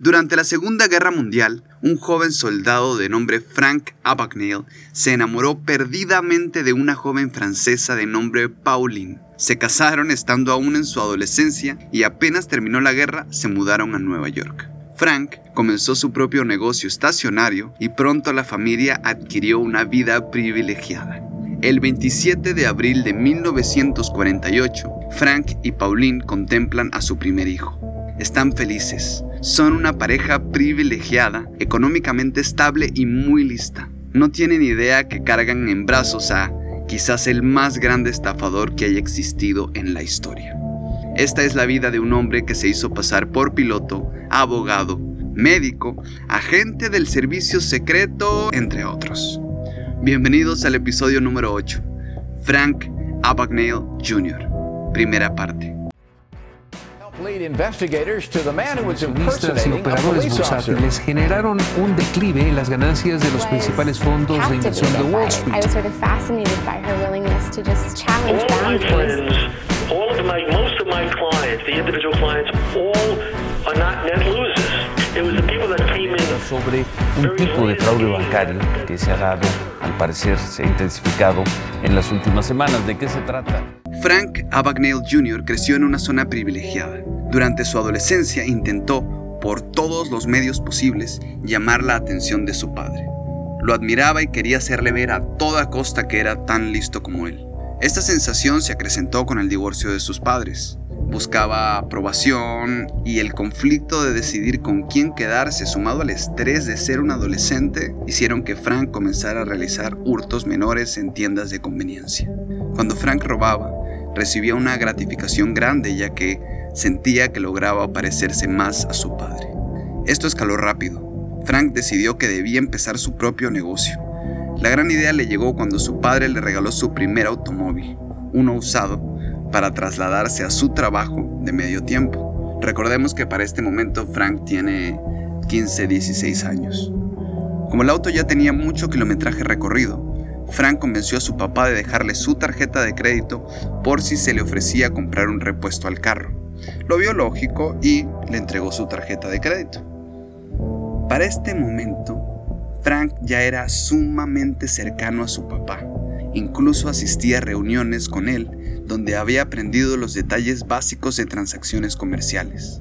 Durante la Segunda Guerra Mundial, un joven soldado de nombre Frank Abagnale se enamoró perdidamente de una joven francesa de nombre Pauline. Se casaron estando aún en su adolescencia y apenas terminó la guerra se mudaron a Nueva York. Frank comenzó su propio negocio estacionario y pronto la familia adquirió una vida privilegiada. El 27 de abril de 1948, Frank y Pauline contemplan a su primer hijo. Están felices, son una pareja privilegiada, económicamente estable y muy lista. No tienen idea que cargan en brazos a quizás el más grande estafador que haya existido en la historia. Esta es la vida de un hombre que se hizo pasar por piloto, abogado, médico, agente del servicio secreto, entre otros. Bienvenidos al episodio número 8. Frank Abagnale Jr. Primera parte. Accionistas y operadores bursátiles generaron un declive en las ganancias de los principales fondos de inversión de Wall Street. all of my, most of my clients, the individual clients, all are not net losers. It was the people that came in. Sobre un tipo de fraude bancario que se ha dado, al parecer se ha intensificado en las últimas semanas. ¿De qué se trata? Frank Abagnale Jr. creció en una zona privilegiada. Durante su adolescencia intentó, por todos los medios posibles, llamar la atención de su padre. Lo admiraba y quería hacerle ver a toda costa que era tan listo como él. Esta sensación se acrecentó con el divorcio de sus padres. Buscaba aprobación y el conflicto de decidir con quién quedarse sumado al estrés de ser un adolescente hicieron que Frank comenzara a realizar hurtos menores en tiendas de conveniencia. Cuando Frank robaba, recibía una gratificación grande ya que sentía que lograba parecerse más a su padre. Esto escaló rápido. Frank decidió que debía empezar su propio negocio. La gran idea le llegó cuando su padre le regaló su primer automóvil, uno usado, para trasladarse a su trabajo de medio tiempo. Recordemos que para este momento Frank tiene 15, 16 años. Como el auto ya tenía mucho kilometraje recorrido, Frank convenció a su papá de dejarle su tarjeta de crédito por si se le ofrecía comprar un repuesto al carro. Lo vio lógico y le entregó su tarjeta de crédito. Para este momento, Frank ya era sumamente cercano a su papá. Incluso asistía a reuniones con él donde había aprendido los detalles básicos de transacciones comerciales.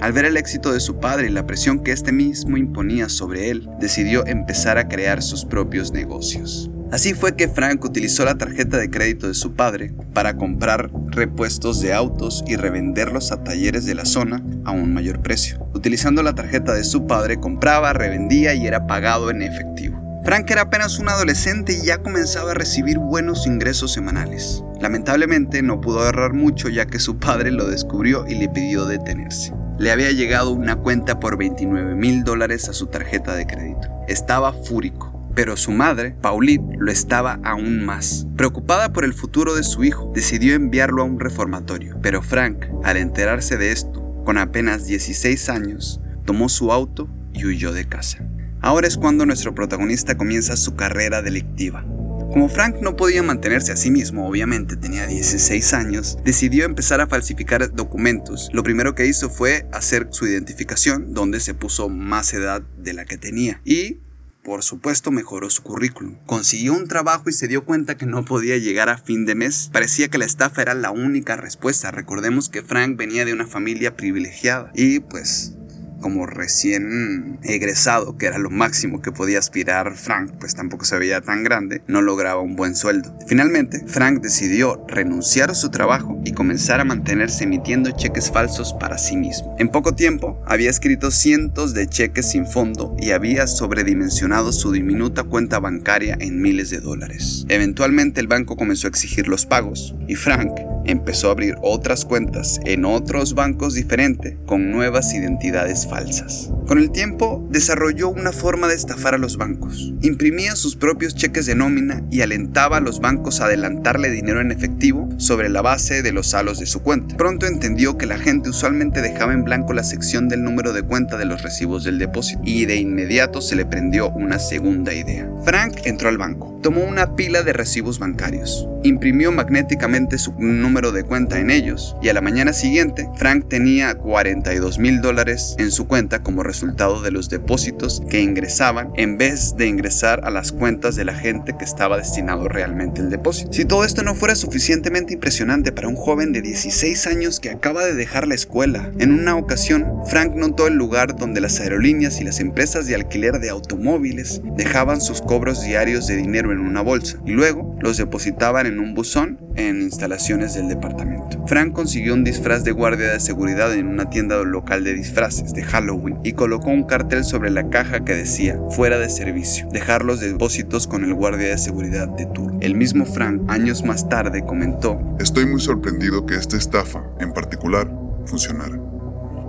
Al ver el éxito de su padre y la presión que éste mismo imponía sobre él, decidió empezar a crear sus propios negocios. Así fue que Frank utilizó la tarjeta de crédito de su padre para comprar repuestos de autos y revenderlos a talleres de la zona a un mayor precio. Utilizando la tarjeta de su padre compraba, revendía y era pagado en efectivo. Frank era apenas un adolescente y ya comenzaba a recibir buenos ingresos semanales. Lamentablemente no pudo ahorrar mucho ya que su padre lo descubrió y le pidió detenerse. Le había llegado una cuenta por 29 mil dólares a su tarjeta de crédito. Estaba fúrico pero su madre, Pauline, lo estaba aún más. Preocupada por el futuro de su hijo, decidió enviarlo a un reformatorio. Pero Frank, al enterarse de esto, con apenas 16 años, tomó su auto y huyó de casa. Ahora es cuando nuestro protagonista comienza su carrera delictiva. Como Frank no podía mantenerse a sí mismo, obviamente tenía 16 años, decidió empezar a falsificar documentos. Lo primero que hizo fue hacer su identificación, donde se puso más edad de la que tenía. Y por supuesto mejoró su currículum. Consiguió un trabajo y se dio cuenta que no podía llegar a fin de mes. Parecía que la estafa era la única respuesta. Recordemos que Frank venía de una familia privilegiada y pues como recién egresado, que era lo máximo que podía aspirar Frank, pues tampoco se veía tan grande, no lograba un buen sueldo. Finalmente, Frank decidió renunciar a su trabajo y comenzar a mantenerse emitiendo cheques falsos para sí mismo. En poco tiempo, había escrito cientos de cheques sin fondo y había sobredimensionado su diminuta cuenta bancaria en miles de dólares. Eventualmente el banco comenzó a exigir los pagos y Frank empezó a abrir otras cuentas en otros bancos diferentes con nuevas identidades falsas. Con el tiempo, desarrolló una forma de estafar a los bancos. Imprimía sus propios cheques de nómina y alentaba a los bancos a adelantarle dinero en efectivo sobre la base de los salos de su cuenta. Pronto entendió que la gente usualmente dejaba en blanco la sección del número de cuenta de los recibos del depósito y de inmediato se le prendió una segunda idea. Frank entró al banco, tomó una pila de recibos bancarios, imprimió magnéticamente su número de cuenta en ellos y a la mañana siguiente Frank tenía 42 mil dólares en su cuenta como resultado de los depósitos que ingresaban en vez de ingresar a las cuentas de la gente que estaba destinado realmente el depósito. Si todo esto no fuera suficientemente impresionante para un joven de 16 años que acaba de dejar la escuela, en una ocasión Frank notó el lugar donde las aerolíneas y las empresas de alquiler de automóviles dejaban sus cobros diarios de dinero en una bolsa y luego los depositaban en un buzón en instalaciones del departamento. Frank consiguió un disfraz de guardia de seguridad en una tienda local de disfraces de Halloween y colocó un cartel sobre la caja que decía fuera de servicio, dejar los depósitos con el guardia de seguridad de turno. El mismo Frank años más tarde comentó, Estoy muy sorprendido que esta estafa, en particular, funcionara.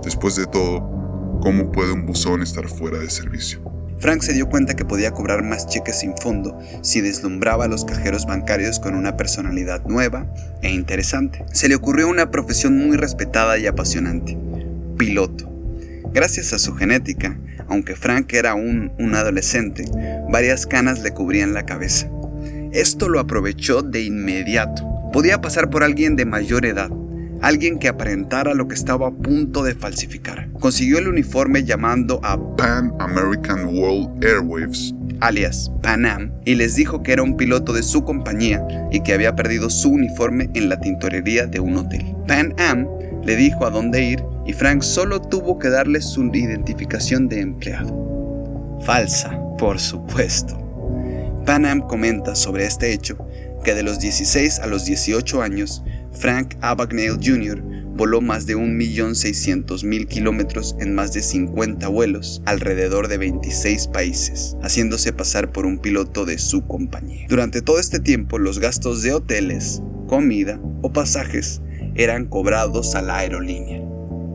Después de todo, ¿cómo puede un buzón estar fuera de servicio? Frank se dio cuenta que podía cobrar más cheques sin fondo si deslumbraba a los cajeros bancarios con una personalidad nueva e interesante. Se le ocurrió una profesión muy respetada y apasionante, piloto. Gracias a su genética, aunque Frank era aún un adolescente, varias canas le cubrían la cabeza. Esto lo aprovechó de inmediato. Podía pasar por alguien de mayor edad, alguien que aparentara lo que estaba a punto de falsificar. Consiguió el uniforme llamando a Pan American World Airwaves, alias Pan Am, y les dijo que era un piloto de su compañía y que había perdido su uniforme en la tintorería de un hotel. Pan Am le dijo a dónde ir y Frank solo tuvo que darle su identificación de empleado. Falsa, por supuesto. Pan Am comenta sobre este hecho que de los 16 a los 18 años, Frank Abagnale Jr. voló más de 1.600.000 kilómetros en más de 50 vuelos alrededor de 26 países, haciéndose pasar por un piloto de su compañía. Durante todo este tiempo, los gastos de hoteles, comida o pasajes eran cobrados a la aerolínea.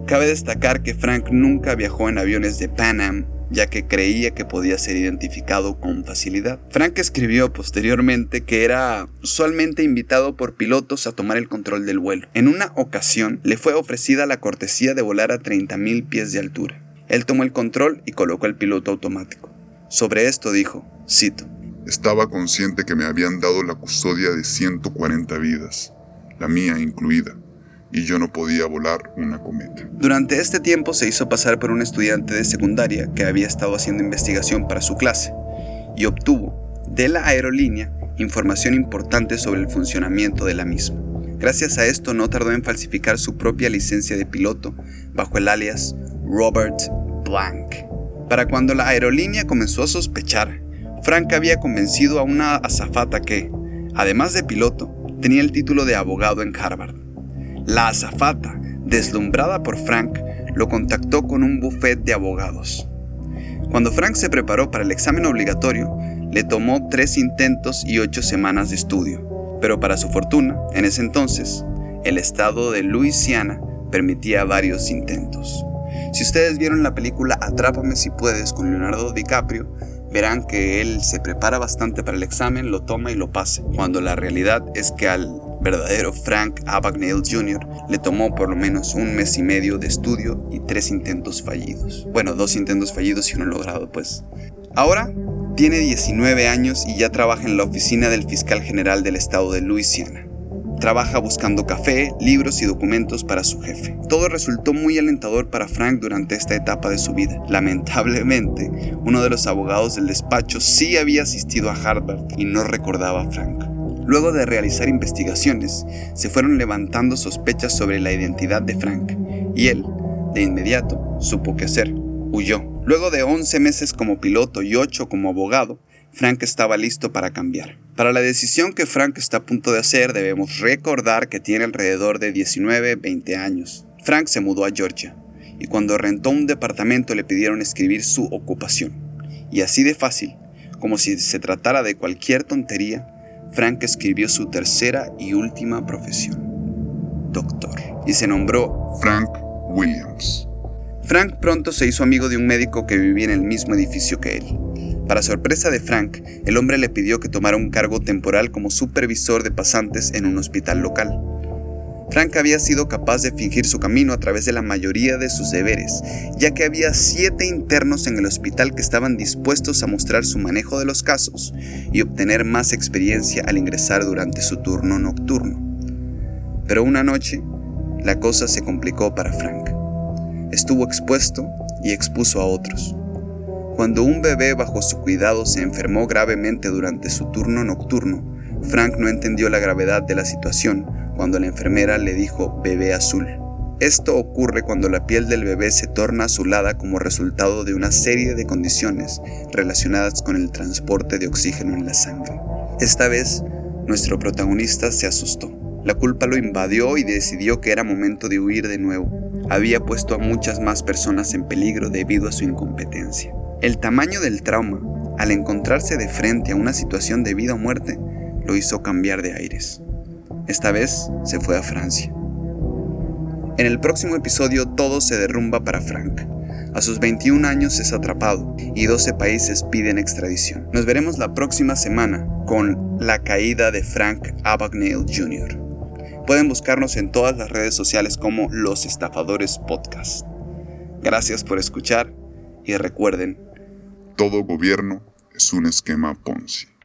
Cabe destacar que Frank nunca viajó en aviones de Pan Am ya que creía que podía ser identificado con facilidad. Frank escribió posteriormente que era usualmente invitado por pilotos a tomar el control del vuelo. En una ocasión le fue ofrecida la cortesía de volar a 30.000 pies de altura. Él tomó el control y colocó el piloto automático. Sobre esto dijo, cito, Estaba consciente que me habían dado la custodia de 140 vidas, la mía incluida y yo no podía volar una cometa. Durante este tiempo se hizo pasar por un estudiante de secundaria que había estado haciendo investigación para su clase y obtuvo de la aerolínea información importante sobre el funcionamiento de la misma. Gracias a esto no tardó en falsificar su propia licencia de piloto bajo el alias Robert Blank. Para cuando la aerolínea comenzó a sospechar, Frank había convencido a una azafata que, además de piloto, tenía el título de abogado en Harvard. La azafata, deslumbrada por Frank, lo contactó con un buffet de abogados. Cuando Frank se preparó para el examen obligatorio, le tomó tres intentos y ocho semanas de estudio, pero para su fortuna, en ese entonces, el estado de Luisiana permitía varios intentos. Si ustedes vieron la película Atrápame si puedes con Leonardo DiCaprio, verán que él se prepara bastante para el examen, lo toma y lo pasa, cuando la realidad es que al verdadero Frank Abagnale Jr. le tomó por lo menos un mes y medio de estudio y tres intentos fallidos. Bueno, dos intentos fallidos y uno logrado, pues. Ahora tiene 19 años y ya trabaja en la oficina del fiscal general del estado de Luisiana. Trabaja buscando café, libros y documentos para su jefe. Todo resultó muy alentador para Frank durante esta etapa de su vida. Lamentablemente, uno de los abogados del despacho sí había asistido a Harvard y no recordaba a Frank. Luego de realizar investigaciones, se fueron levantando sospechas sobre la identidad de Frank, y él, de inmediato, supo qué hacer. Huyó. Luego de 11 meses como piloto y 8 como abogado, Frank estaba listo para cambiar. Para la decisión que Frank está a punto de hacer, debemos recordar que tiene alrededor de 19-20 años. Frank se mudó a Georgia, y cuando rentó un departamento le pidieron escribir su ocupación. Y así de fácil, como si se tratara de cualquier tontería, Frank escribió su tercera y última profesión, doctor, y se nombró Frank Williams. Frank pronto se hizo amigo de un médico que vivía en el mismo edificio que él. Para sorpresa de Frank, el hombre le pidió que tomara un cargo temporal como supervisor de pasantes en un hospital local. Frank había sido capaz de fingir su camino a través de la mayoría de sus deberes, ya que había siete internos en el hospital que estaban dispuestos a mostrar su manejo de los casos y obtener más experiencia al ingresar durante su turno nocturno. Pero una noche, la cosa se complicó para Frank. Estuvo expuesto y expuso a otros. Cuando un bebé bajo su cuidado se enfermó gravemente durante su turno nocturno, Frank no entendió la gravedad de la situación cuando la enfermera le dijo bebé azul. Esto ocurre cuando la piel del bebé se torna azulada como resultado de una serie de condiciones relacionadas con el transporte de oxígeno en la sangre. Esta vez, nuestro protagonista se asustó. La culpa lo invadió y decidió que era momento de huir de nuevo. Había puesto a muchas más personas en peligro debido a su incompetencia. El tamaño del trauma, al encontrarse de frente a una situación de vida o muerte, lo hizo cambiar de aires. Esta vez se fue a Francia. En el próximo episodio todo se derrumba para Frank. A sus 21 años es atrapado y 12 países piden extradición. Nos veremos la próxima semana con La caída de Frank Abagnale Jr. Pueden buscarnos en todas las redes sociales como Los Estafadores Podcast. Gracias por escuchar y recuerden, todo gobierno es un esquema Ponzi.